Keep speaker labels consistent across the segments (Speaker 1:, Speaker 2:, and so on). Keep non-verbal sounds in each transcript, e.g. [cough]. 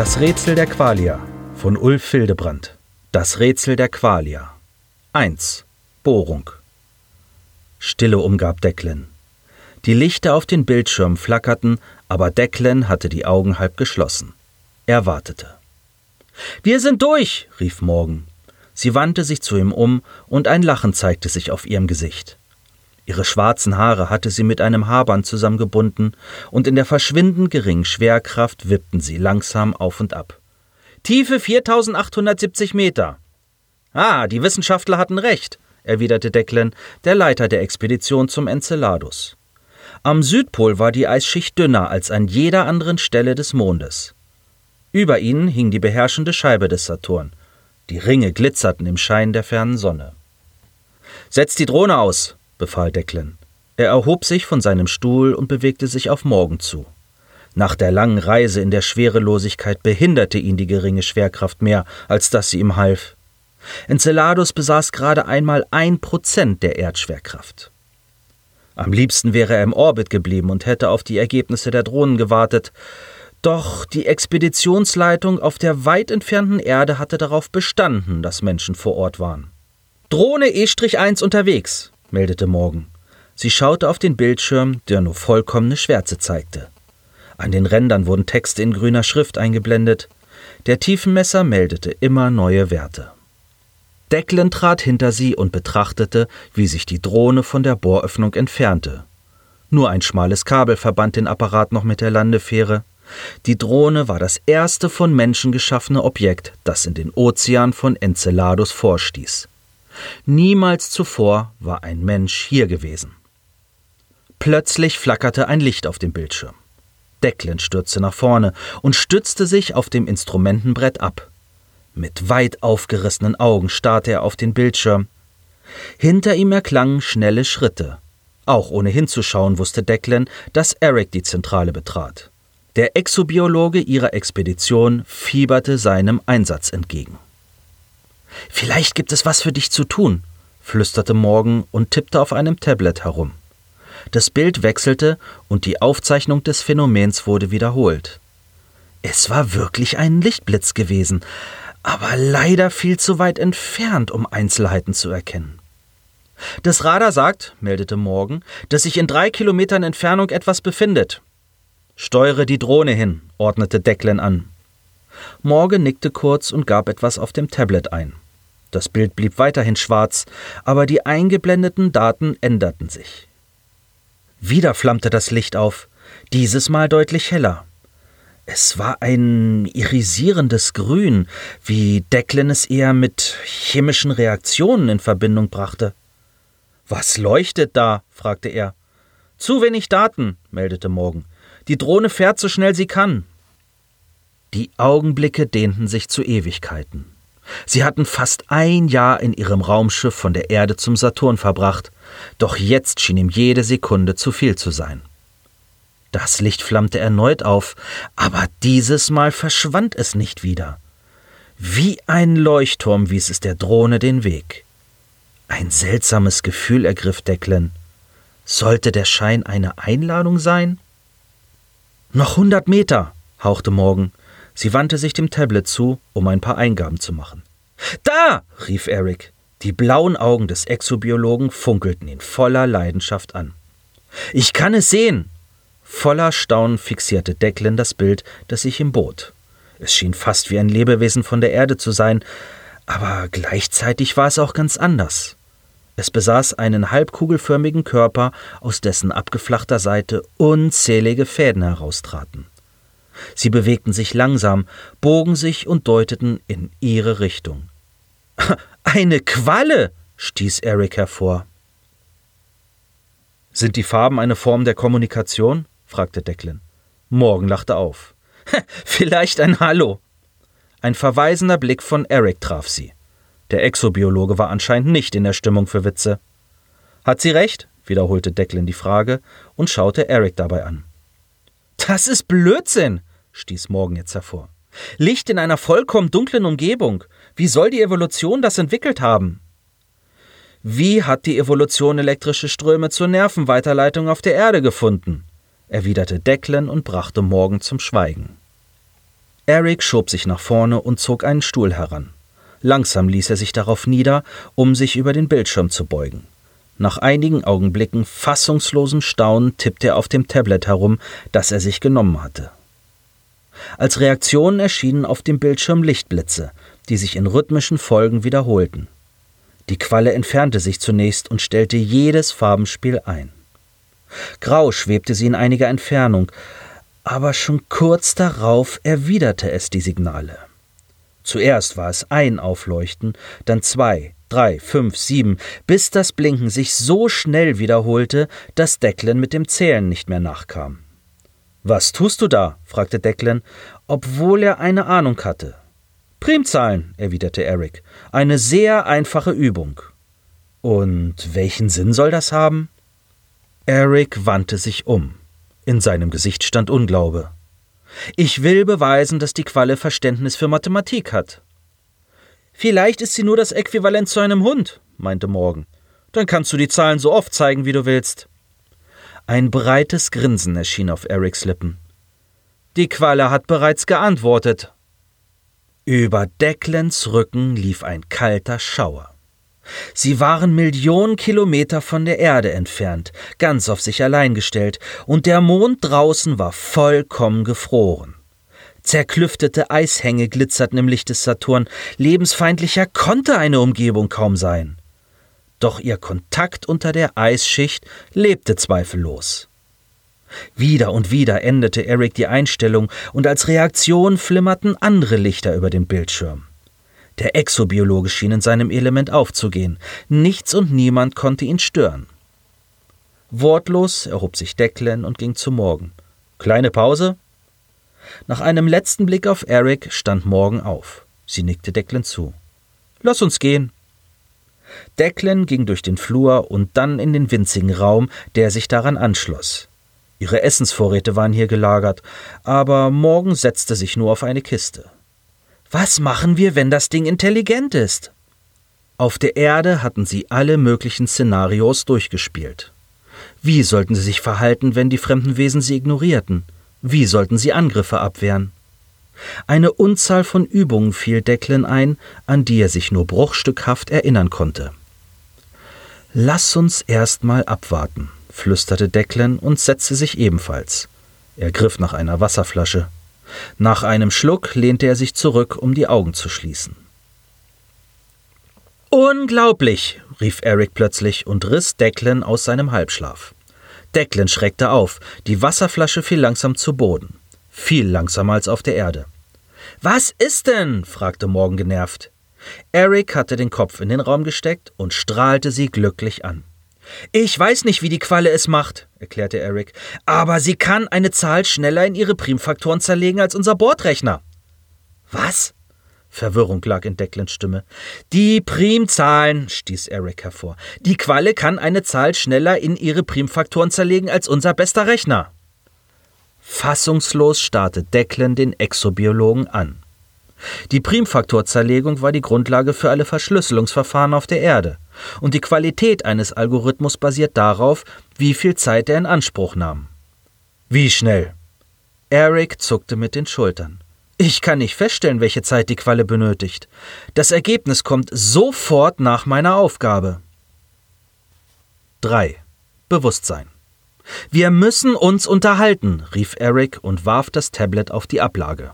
Speaker 1: Das Rätsel der Qualia von Ulf Hildebrand. Das Rätsel der Qualia. 1. Bohrung. Stille umgab Declan. Die Lichter auf den Bildschirm flackerten, aber Declan hatte die Augen halb geschlossen. Er wartete. Wir sind durch, rief Morgan. Sie wandte sich zu ihm um, und ein Lachen zeigte sich auf ihrem Gesicht. Ihre schwarzen Haare hatte sie mit einem Haarband zusammengebunden, und in der verschwindend geringen Schwerkraft wippten sie langsam auf und ab. Tiefe 4870 Meter. Ah, die Wissenschaftler hatten recht, erwiderte Declan, der Leiter der Expedition zum Enceladus. Am Südpol war die Eisschicht dünner als an jeder anderen Stelle des Mondes. Über ihnen hing die beherrschende Scheibe des Saturn. Die Ringe glitzerten im Schein der fernen Sonne. Setz die Drohne aus, befahl Declan. Er erhob sich von seinem Stuhl und bewegte sich auf Morgen zu. Nach der langen Reise in der Schwerelosigkeit behinderte ihn die geringe Schwerkraft mehr, als dass sie ihm half. Enceladus besaß gerade einmal ein Prozent der Erdschwerkraft. Am liebsten wäre er im Orbit geblieben und hätte auf die Ergebnisse der Drohnen gewartet, doch die Expeditionsleitung auf der weit entfernten Erde hatte darauf bestanden, dass Menschen vor Ort waren. Drohne E-1 unterwegs, meldete Morgan. Sie schaute auf den Bildschirm, der nur vollkommene Schwärze zeigte. An den Rändern wurden Texte in grüner Schrift eingeblendet. Der Tiefenmesser meldete immer neue Werte. Declan trat hinter sie und betrachtete, wie sich die Drohne von der Bohröffnung entfernte. Nur ein schmales Kabel verband den Apparat noch mit der Landefähre. Die Drohne war das erste von Menschen geschaffene Objekt, das in den Ozean von Enceladus vorstieß. Niemals zuvor war ein Mensch hier gewesen. Plötzlich flackerte ein Licht auf dem Bildschirm. Declan stürzte nach vorne und stützte sich auf dem Instrumentenbrett ab. Mit weit aufgerissenen Augen starrte er auf den Bildschirm. Hinter ihm erklangen schnelle Schritte. Auch ohne hinzuschauen wusste Declan, dass Eric die Zentrale betrat. Der Exobiologe ihrer Expedition fieberte seinem Einsatz entgegen. Vielleicht gibt es was für dich zu tun, flüsterte Morgan und tippte auf einem Tablet herum. Das Bild wechselte und die Aufzeichnung des Phänomens wurde wiederholt. Es war wirklich ein Lichtblitz gewesen, aber leider viel zu weit entfernt, um Einzelheiten zu erkennen. Das Radar sagt, meldete Morgan, dass sich in drei Kilometern Entfernung etwas befindet. Steuere die Drohne hin, ordnete Declan an. Morgan nickte kurz und gab etwas auf dem Tablet ein. Das Bild blieb weiterhin schwarz, aber die eingeblendeten Daten änderten sich. Wieder flammte das Licht auf, dieses Mal deutlich heller. Es war ein irisierendes Grün, wie Declan es eher mit chemischen Reaktionen in Verbindung brachte. Was leuchtet da? fragte er. Zu wenig Daten, meldete Morgan. Die Drohne fährt so schnell sie kann. Die Augenblicke dehnten sich zu Ewigkeiten. Sie hatten fast ein Jahr in ihrem Raumschiff von der Erde zum Saturn verbracht, doch jetzt schien ihm jede Sekunde zu viel zu sein. Das Licht flammte erneut auf, aber dieses Mal verschwand es nicht wieder. Wie ein Leuchtturm wies es der Drohne den Weg. Ein seltsames Gefühl ergriff Declan. Sollte der Schein eine Einladung sein? Noch hundert Meter, hauchte Morgan. Sie wandte sich dem Tablet zu, um ein paar Eingaben zu machen. Da! rief Eric. Die blauen Augen des Exobiologen funkelten ihn voller Leidenschaft an. Ich kann es sehen! Voller Staunen fixierte Declan das Bild, das sich ihm bot. Es schien fast wie ein Lebewesen von der Erde zu sein, aber gleichzeitig war es auch ganz anders. Es besaß einen halbkugelförmigen Körper, aus dessen abgeflachter Seite unzählige Fäden heraustraten. Sie bewegten sich langsam, bogen sich und deuteten in ihre Richtung. [laughs] Eine Qualle! stieß Eric hervor. Sind die Farben eine Form der Kommunikation? fragte Declan. Morgan lachte auf. [laughs] Vielleicht ein Hallo. Ein verweisender Blick von Eric traf sie. Der Exobiologe war anscheinend nicht in der Stimmung für Witze. Hat sie recht? wiederholte Declan die Frage und schaute Eric dabei an. Das ist Blödsinn, stieß Morgan jetzt hervor. Licht in einer vollkommen dunklen Umgebung. Wie soll die Evolution das entwickelt haben? Wie hat die Evolution elektrische Ströme zur Nervenweiterleitung auf der Erde gefunden? erwiderte Declan und brachte Morgan zum Schweigen. Eric schob sich nach vorne und zog einen Stuhl heran. Langsam ließ er sich darauf nieder, um sich über den Bildschirm zu beugen. Nach einigen Augenblicken fassungslosen Staunen tippte er auf dem Tablet herum, das er sich genommen hatte. Als Reaktion erschienen auf dem Bildschirm Lichtblitze, die sich in rhythmischen Folgen wiederholten. Die Qualle entfernte sich zunächst und stellte jedes Farbenspiel ein. Grau schwebte sie in einiger Entfernung, aber schon kurz darauf erwiderte es die Signale. Zuerst war es ein Aufleuchten, dann zwei, drei, fünf, sieben, bis das Blinken sich so schnell wiederholte, dass Declan mit dem Zählen nicht mehr nachkam. Was tust du da? fragte Declan, obwohl er eine Ahnung hatte. Primzahlen, erwiderte Eric. Eine sehr einfache Übung. Und welchen Sinn soll das haben? Eric wandte sich um. In seinem Gesicht stand Unglaube. Ich will beweisen, dass die Qualle Verständnis für Mathematik hat. Vielleicht ist sie nur das Äquivalent zu einem Hund, meinte Morgan. Dann kannst du die Zahlen so oft zeigen, wie du willst. Ein breites Grinsen erschien auf Erics Lippen. Die Qualle hat bereits geantwortet. Über Declans Rücken lief ein kalter Schauer. Sie waren Millionen Kilometer von der Erde entfernt, ganz auf sich allein gestellt, und der Mond draußen war vollkommen gefroren. Zerklüftete Eishänge glitzerten im Licht des Saturn, lebensfeindlicher konnte eine Umgebung kaum sein doch ihr Kontakt unter der Eisschicht lebte zweifellos. Wieder und wieder änderte Eric die Einstellung und als Reaktion flimmerten andere Lichter über dem Bildschirm. Der Exobiologe schien in seinem Element aufzugehen. Nichts und niemand konnte ihn stören. Wortlos erhob sich Declan und ging zu Morgen. Kleine Pause? Nach einem letzten Blick auf Eric stand Morgan auf. Sie nickte Declan zu. Lass uns gehen. Declan ging durch den Flur und dann in den winzigen Raum, der sich daran anschloss. Ihre Essensvorräte waren hier gelagert, aber Morgan setzte sich nur auf eine Kiste. Was machen wir, wenn das Ding intelligent ist? Auf der Erde hatten sie alle möglichen Szenarios durchgespielt. Wie sollten sie sich verhalten, wenn die fremden Wesen sie ignorierten? Wie sollten sie Angriffe abwehren? Eine Unzahl von Übungen fiel Declan ein, an die er sich nur bruchstückhaft erinnern konnte. Lass uns erst mal abwarten, flüsterte Declan und setzte sich ebenfalls. Er griff nach einer Wasserflasche. Nach einem Schluck lehnte er sich zurück, um die Augen zu schließen. Unglaublich, rief Eric plötzlich und riss Declan aus seinem Halbschlaf. Declan schreckte auf, die Wasserflasche fiel langsam zu Boden viel langsamer als auf der Erde. Was ist denn? fragte Morgan genervt. Eric hatte den Kopf in den Raum gesteckt und strahlte sie glücklich an. Ich weiß nicht, wie die Qualle es macht, erklärte Eric, aber sie kann eine Zahl schneller in ihre Primfaktoren zerlegen als unser Bordrechner. Was? Verwirrung lag in Declans Stimme. Die Primzahlen, stieß Eric hervor. Die Qualle kann eine Zahl schneller in ihre Primfaktoren zerlegen als unser bester Rechner. Fassungslos starrte Declan den Exobiologen an. Die Primfaktorzerlegung war die Grundlage für alle Verschlüsselungsverfahren auf der Erde, und die Qualität eines Algorithmus basiert darauf, wie viel Zeit er in Anspruch nahm. Wie schnell? Eric zuckte mit den Schultern. Ich kann nicht feststellen, welche Zeit die Qualle benötigt. Das Ergebnis kommt sofort nach meiner Aufgabe. 3. Bewusstsein. Wir müssen uns unterhalten, rief Eric und warf das Tablet auf die Ablage.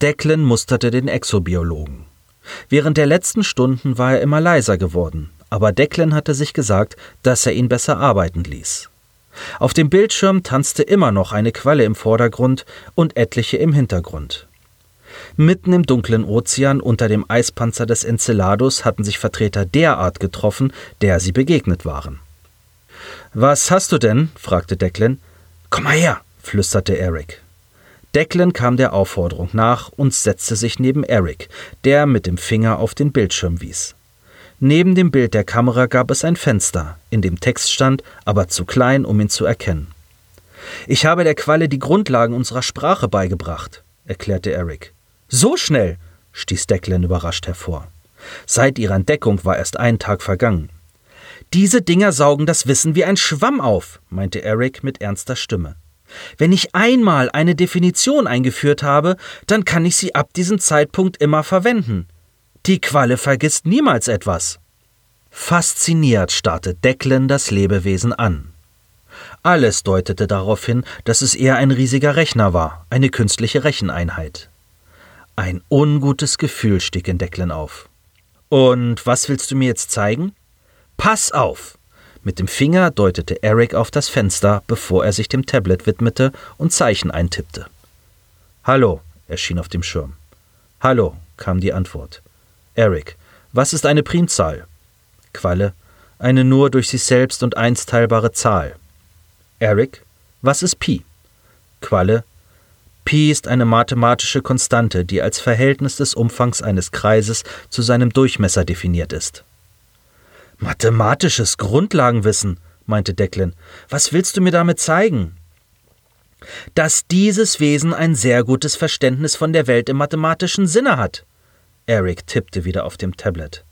Speaker 1: Declan musterte den Exobiologen. Während der letzten Stunden war er immer leiser geworden, aber Declan hatte sich gesagt, dass er ihn besser arbeiten ließ. Auf dem Bildschirm tanzte immer noch eine Qualle im Vordergrund und etliche im Hintergrund. Mitten im dunklen Ozean unter dem Eispanzer des Enceladus hatten sich Vertreter der Art getroffen, der sie begegnet waren. Was hast du denn? fragte Declan. Komm mal her, flüsterte Eric. Declan kam der Aufforderung nach und setzte sich neben Eric, der mit dem Finger auf den Bildschirm wies. Neben dem Bild der Kamera gab es ein Fenster, in dem Text stand, aber zu klein, um ihn zu erkennen. Ich habe der Qualle die Grundlagen unserer Sprache beigebracht, erklärte Eric. So schnell, stieß Declan überrascht hervor. Seit ihrer Entdeckung war erst ein Tag vergangen. Diese Dinger saugen das Wissen wie ein Schwamm auf, meinte Eric mit ernster Stimme. Wenn ich einmal eine Definition eingeführt habe, dann kann ich sie ab diesem Zeitpunkt immer verwenden. Die Qualle vergisst niemals etwas. Fasziniert starrte Declan das Lebewesen an. Alles deutete darauf hin, dass es eher ein riesiger Rechner war, eine künstliche Recheneinheit. Ein ungutes Gefühl stieg in Declan auf. Und was willst du mir jetzt zeigen? Pass auf! Mit dem Finger deutete Eric auf das Fenster, bevor er sich dem Tablet widmete und Zeichen eintippte. Hallo, erschien auf dem Schirm. Hallo, kam die Antwort. Eric, was ist eine Primzahl? Qualle, eine nur durch sich selbst und eins teilbare Zahl. Eric, was ist Pi? Qualle, Pi ist eine mathematische Konstante, die als Verhältnis des Umfangs eines Kreises zu seinem Durchmesser definiert ist. Mathematisches Grundlagenwissen, meinte Declan. Was willst du mir damit zeigen? Dass dieses Wesen ein sehr gutes Verständnis von der Welt im mathematischen Sinne hat. Eric tippte wieder auf dem Tablet.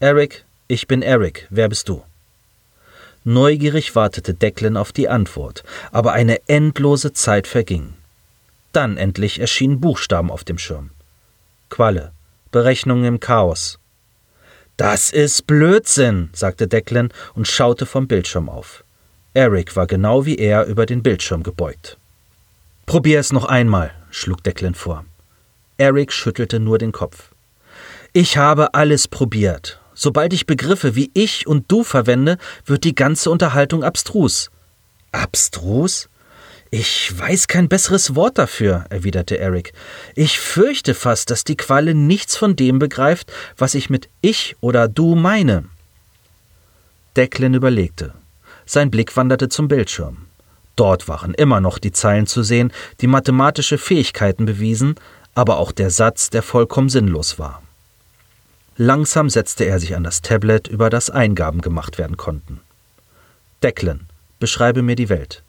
Speaker 1: Eric, ich bin Eric, wer bist du? Neugierig wartete Declan auf die Antwort, aber eine endlose Zeit verging. Dann endlich erschienen Buchstaben auf dem Schirm. Qualle, Berechnungen im Chaos, das ist Blödsinn, sagte Declan und schaute vom Bildschirm auf. Eric war genau wie er über den Bildschirm gebeugt. Probier es noch einmal, schlug Declan vor. Eric schüttelte nur den Kopf. Ich habe alles probiert. Sobald ich Begriffe wie ich und du verwende, wird die ganze Unterhaltung abstrus. Abstrus? Ich weiß kein besseres Wort dafür, erwiderte Eric. Ich fürchte fast, dass die Qualle nichts von dem begreift, was ich mit ich oder du meine. Declan überlegte. Sein Blick wanderte zum Bildschirm. Dort waren immer noch die Zeilen zu sehen, die mathematische Fähigkeiten bewiesen, aber auch der Satz, der vollkommen sinnlos war. Langsam setzte er sich an das Tablet, über das Eingaben gemacht werden konnten. Declan, beschreibe mir die Welt.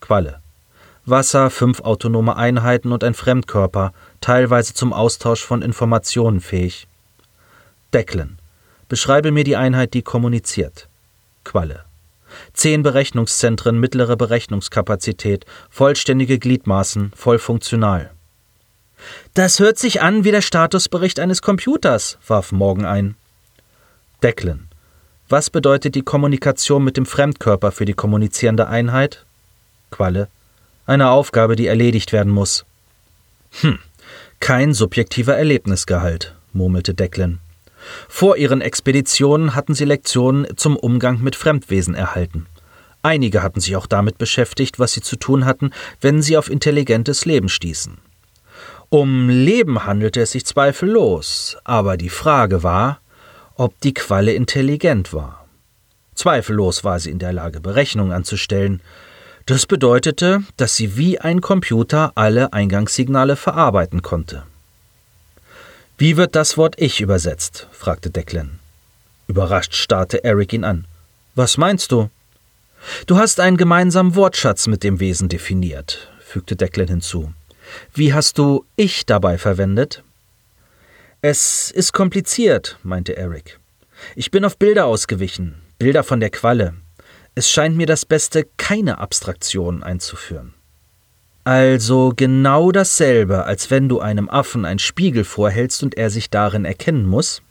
Speaker 1: Qualle. Wasser, fünf autonome Einheiten und ein Fremdkörper, teilweise zum Austausch von Informationen fähig. Declan. Beschreibe mir die Einheit, die kommuniziert. Qualle. Zehn Berechnungszentren, mittlere Berechnungskapazität, vollständige Gliedmaßen, voll funktional. Das hört sich an wie der Statusbericht eines Computers, warf Morgan ein. Declan. Was bedeutet die Kommunikation mit dem Fremdkörper für die kommunizierende Einheit? Qualle. Eine Aufgabe, die erledigt werden muss. Hm, kein subjektiver Erlebnisgehalt, murmelte Declan. Vor ihren Expeditionen hatten sie Lektionen zum Umgang mit Fremdwesen erhalten. Einige hatten sich auch damit beschäftigt, was sie zu tun hatten, wenn sie auf intelligentes Leben stießen. Um Leben handelte es sich zweifellos, aber die Frage war, ob die Qualle intelligent war. Zweifellos war sie in der Lage, Berechnungen anzustellen, das bedeutete, dass sie wie ein Computer alle Eingangssignale verarbeiten konnte. Wie wird das Wort Ich übersetzt? fragte Declan. Überrascht starrte Eric ihn an. Was meinst du? Du hast einen gemeinsamen Wortschatz mit dem Wesen definiert, fügte Declan hinzu. Wie hast du Ich dabei verwendet? Es ist kompliziert, meinte Eric. Ich bin auf Bilder ausgewichen, Bilder von der Qualle. Es scheint mir das Beste, keine Abstraktion einzuführen. Also genau dasselbe, als wenn du einem Affen einen Spiegel vorhältst und er sich darin erkennen muss?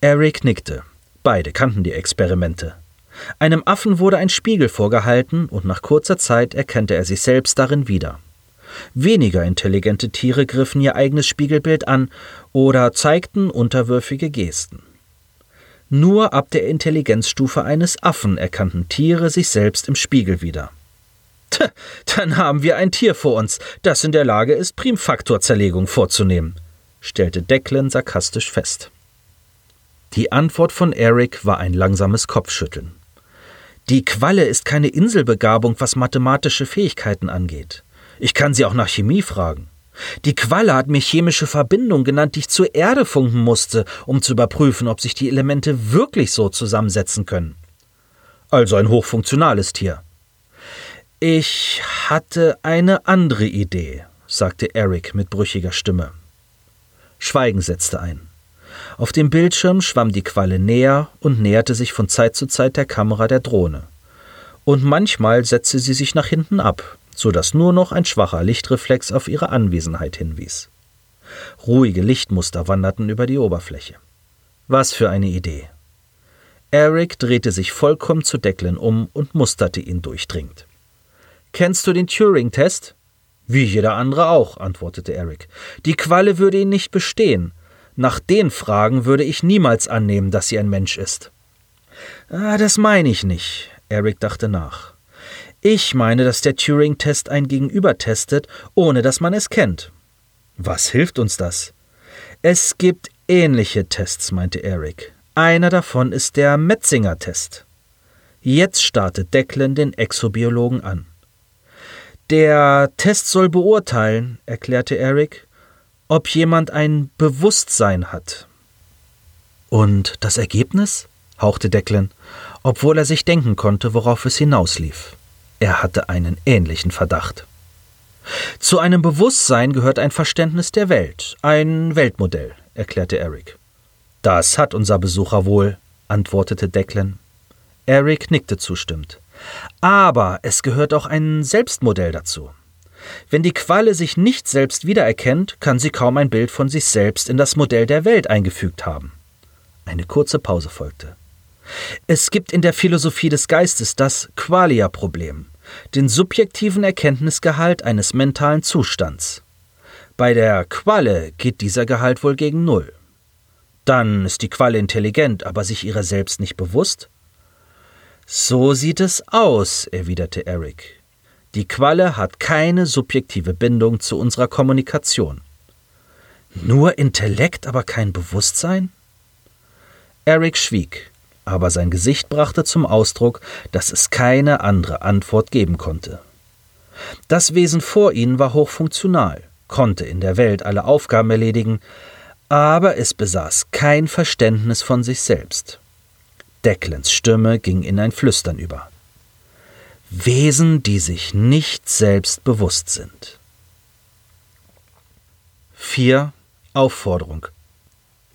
Speaker 1: Eric nickte. Beide kannten die Experimente. Einem Affen wurde ein Spiegel vorgehalten und nach kurzer Zeit erkannte er sich selbst darin wieder. Weniger intelligente Tiere griffen ihr eigenes Spiegelbild an oder zeigten unterwürfige Gesten. Nur ab der Intelligenzstufe eines Affen erkannten Tiere sich selbst im Spiegel wieder. Tja, dann haben wir ein Tier vor uns, das in der Lage ist, Primfaktorzerlegung vorzunehmen, stellte Declan sarkastisch fest. Die Antwort von Eric war ein langsames Kopfschütteln. Die Qualle ist keine Inselbegabung, was mathematische Fähigkeiten angeht. Ich kann sie auch nach Chemie fragen. Die Qualle hat mir chemische Verbindung genannt, die ich zur Erde funken musste, um zu überprüfen, ob sich die Elemente wirklich so zusammensetzen können. Also ein hochfunktionales Tier. Ich hatte eine andere Idee, sagte Eric mit brüchiger Stimme. Schweigen setzte ein. Auf dem Bildschirm schwamm die Qualle näher und näherte sich von Zeit zu Zeit der Kamera der Drohne. Und manchmal setzte sie sich nach hinten ab, so dass nur noch ein schwacher Lichtreflex auf ihre Anwesenheit hinwies. Ruhige Lichtmuster wanderten über die Oberfläche. Was für eine Idee. Eric drehte sich vollkommen zu Declan um und musterte ihn durchdringend. Kennst du den Turing-Test? Wie jeder andere auch, antwortete Eric. Die Qualle würde ihn nicht bestehen. Nach den Fragen würde ich niemals annehmen, dass sie ein Mensch ist. Ah, das meine ich nicht. Eric dachte nach. Ich meine, dass der Turing-Test ein Gegenüber testet, ohne dass man es kennt. Was hilft uns das? Es gibt ähnliche Tests, meinte Eric. Einer davon ist der Metzinger-Test. Jetzt startet Declan den Exobiologen an. Der Test soll beurteilen, erklärte Eric, ob jemand ein Bewusstsein hat. Und das Ergebnis? hauchte Declan, obwohl er sich denken konnte, worauf es hinauslief. Er hatte einen ähnlichen Verdacht. Zu einem Bewusstsein gehört ein Verständnis der Welt, ein Weltmodell, erklärte Eric. Das hat unser Besucher wohl, antwortete Declan. Eric nickte zustimmend. Aber es gehört auch ein Selbstmodell dazu. Wenn die Qualle sich nicht selbst wiedererkennt, kann sie kaum ein Bild von sich selbst in das Modell der Welt eingefügt haben. Eine kurze Pause folgte. Es gibt in der Philosophie des Geistes das Qualia-Problem, den subjektiven Erkenntnisgehalt eines mentalen Zustands. Bei der Qualle geht dieser Gehalt wohl gegen Null. Dann ist die Qualle intelligent, aber sich ihrer selbst nicht bewusst? So sieht es aus, erwiderte Eric. Die Qualle hat keine subjektive Bindung zu unserer Kommunikation. Nur Intellekt, aber kein Bewusstsein? Eric schwieg, aber sein Gesicht brachte zum Ausdruck, dass es keine andere Antwort geben konnte. Das Wesen vor ihnen war hochfunktional, konnte in der Welt alle Aufgaben erledigen, aber es besaß kein Verständnis von sich selbst. Declans Stimme ging in ein Flüstern über. Wesen, die sich nicht selbst bewusst sind. 4. Aufforderung.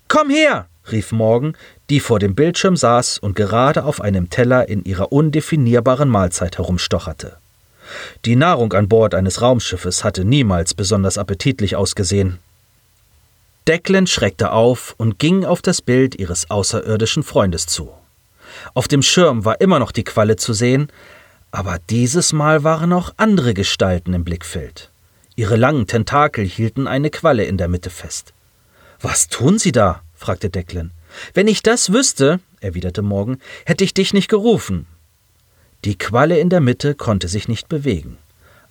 Speaker 1: Komm her! rief Morgan, die vor dem Bildschirm saß und gerade auf einem Teller in ihrer undefinierbaren Mahlzeit herumstocherte. Die Nahrung an Bord eines Raumschiffes hatte niemals besonders appetitlich ausgesehen, Declan schreckte auf und ging auf das Bild ihres außerirdischen Freundes zu. Auf dem Schirm war immer noch die Qualle zu sehen, aber dieses Mal waren auch andere Gestalten im Blickfeld. Ihre langen Tentakel hielten eine Qualle in der Mitte fest. Was tun Sie da? fragte Declan. Wenn ich das wüsste, erwiderte Morgan, hätte ich dich nicht gerufen. Die Qualle in der Mitte konnte sich nicht bewegen.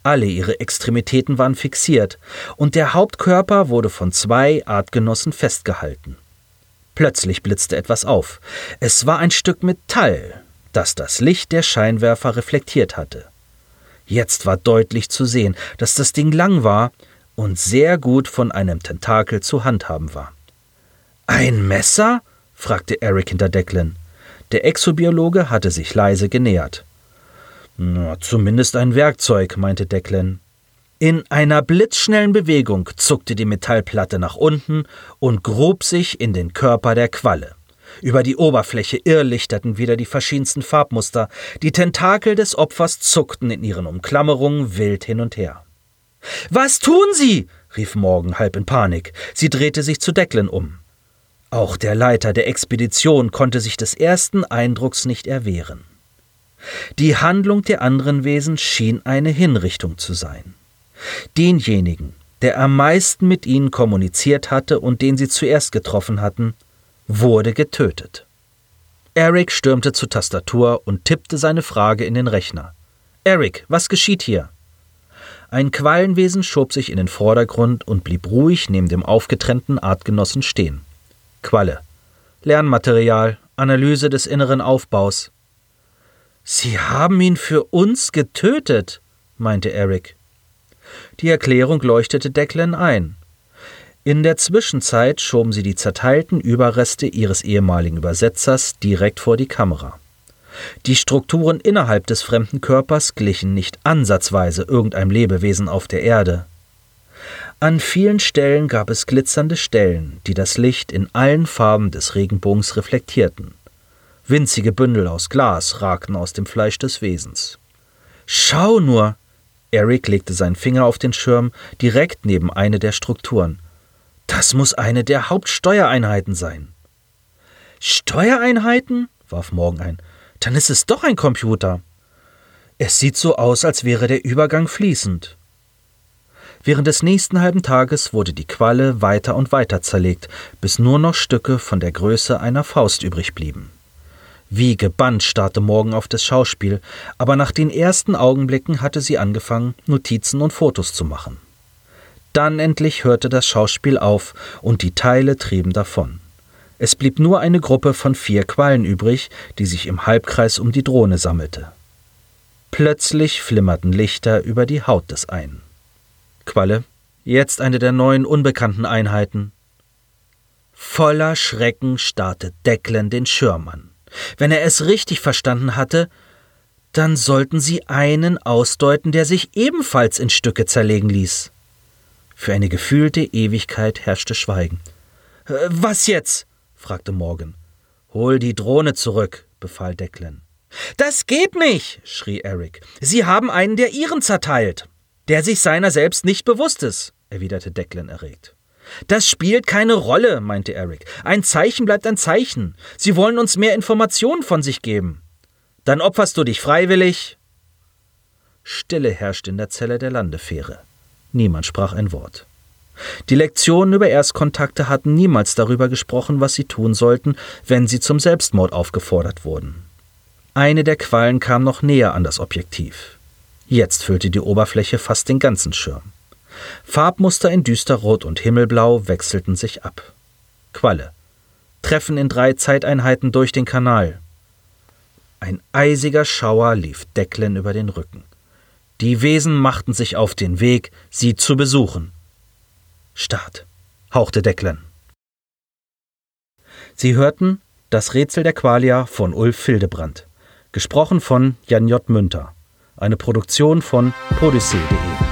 Speaker 1: Alle ihre Extremitäten waren fixiert, und der Hauptkörper wurde von zwei Artgenossen festgehalten. Plötzlich blitzte etwas auf. Es war ein Stück Metall, das das Licht der Scheinwerfer reflektiert hatte. Jetzt war deutlich zu sehen, dass das Ding lang war und sehr gut von einem Tentakel zu handhaben war. Ein Messer? Fragte Eric hinter Declan. Der Exobiologe hatte sich leise genähert. Na, zumindest ein Werkzeug, meinte Declan. In einer blitzschnellen Bewegung zuckte die Metallplatte nach unten und grub sich in den Körper der Qualle. Über die Oberfläche irrlichterten wieder die verschiedensten Farbmuster, die Tentakel des Opfers zuckten in ihren Umklammerungen wild hin und her. Was tun Sie? rief Morgan halb in Panik. Sie drehte sich zu Declan um. Auch der Leiter der Expedition konnte sich des ersten Eindrucks nicht erwehren. Die Handlung der anderen Wesen schien eine Hinrichtung zu sein. Denjenigen, der am meisten mit ihnen kommuniziert hatte und den sie zuerst getroffen hatten, wurde getötet. Eric stürmte zur Tastatur und tippte seine Frage in den Rechner. Eric, was geschieht hier? Ein Quallenwesen schob sich in den Vordergrund und blieb ruhig neben dem aufgetrennten Artgenossen stehen. Qualle. Lernmaterial, Analyse des inneren Aufbaus, Sie haben ihn für uns getötet, meinte Eric. Die Erklärung leuchtete Declan ein. In der Zwischenzeit schoben sie die zerteilten Überreste ihres ehemaligen Übersetzers direkt vor die Kamera. Die Strukturen innerhalb des fremden Körpers glichen nicht ansatzweise irgendeinem Lebewesen auf der Erde. An vielen Stellen gab es glitzernde Stellen, die das Licht in allen Farben des Regenbogens reflektierten. Winzige Bündel aus Glas ragten aus dem Fleisch des Wesens. Schau nur, Eric legte seinen Finger auf den Schirm, direkt neben eine der Strukturen. Das muss eine der Hauptsteuereinheiten sein. Steuereinheiten? warf Morgan ein. Dann ist es doch ein Computer. Es sieht so aus, als wäre der Übergang fließend. Während des nächsten halben Tages wurde die Qualle weiter und weiter zerlegt, bis nur noch Stücke von der Größe einer Faust übrig blieben. Wie gebannt starrte Morgan auf das Schauspiel, aber nach den ersten Augenblicken hatte sie angefangen, Notizen und Fotos zu machen. Dann endlich hörte das Schauspiel auf und die Teile trieben davon. Es blieb nur eine Gruppe von vier Quallen übrig, die sich im Halbkreis um die Drohne sammelte. Plötzlich flimmerten Lichter über die Haut des einen. Qualle, jetzt eine der neuen unbekannten Einheiten. Voller Schrecken starrte Declan den Schirm an. Wenn er es richtig verstanden hatte, dann sollten sie einen ausdeuten, der sich ebenfalls in Stücke zerlegen ließ. Für eine gefühlte Ewigkeit herrschte Schweigen. Äh, was jetzt? fragte Morgan. Hol die Drohne zurück, befahl Declan. Das geht nicht, schrie Eric. Sie haben einen der ihren zerteilt. Der sich seiner selbst nicht bewusst ist, erwiderte Declan erregt. Das spielt keine Rolle, meinte Eric. Ein Zeichen bleibt ein Zeichen. Sie wollen uns mehr Informationen von sich geben. Dann opferst du dich freiwillig. Stille herrschte in der Zelle der Landefähre. Niemand sprach ein Wort. Die Lektionen über Erstkontakte hatten niemals darüber gesprochen, was sie tun sollten, wenn sie zum Selbstmord aufgefordert wurden. Eine der Quallen kam noch näher an das Objektiv. Jetzt füllte die Oberfläche fast den ganzen Schirm. Farbmuster in Düsterrot und Himmelblau wechselten sich ab. Qualle. Treffen in drei Zeiteinheiten durch den Kanal. Ein eisiger Schauer lief Declan über den Rücken. Die Wesen machten sich auf den Weg, sie zu besuchen. Start, hauchte Declan. Sie hörten Das Rätsel der Qualia von Ulf Fildebrand, gesprochen von Jan J. Münter, eine Produktion von podyssee.de.